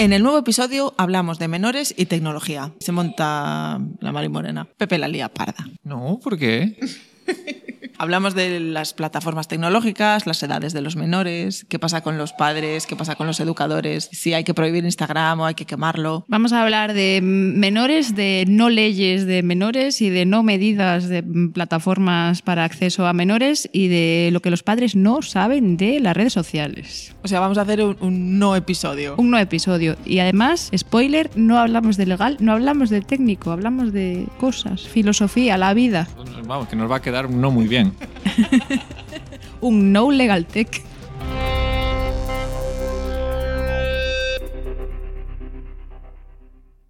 En el nuevo episodio hablamos de menores y tecnología. Se monta la Mari Morena. Pepe la lía parda. No, ¿por qué? Hablamos de las plataformas tecnológicas, las edades de los menores, qué pasa con los padres, qué pasa con los educadores, si hay que prohibir Instagram o hay que quemarlo. Vamos a hablar de menores, de no leyes de menores y de no medidas de plataformas para acceso a menores y de lo que los padres no saben de las redes sociales. O sea, vamos a hacer un, un no episodio. Un no episodio. Y además, spoiler, no hablamos de legal, no hablamos de técnico, hablamos de cosas, filosofía, la vida. Vamos, que nos va a quedar no muy bien. un no legal tech.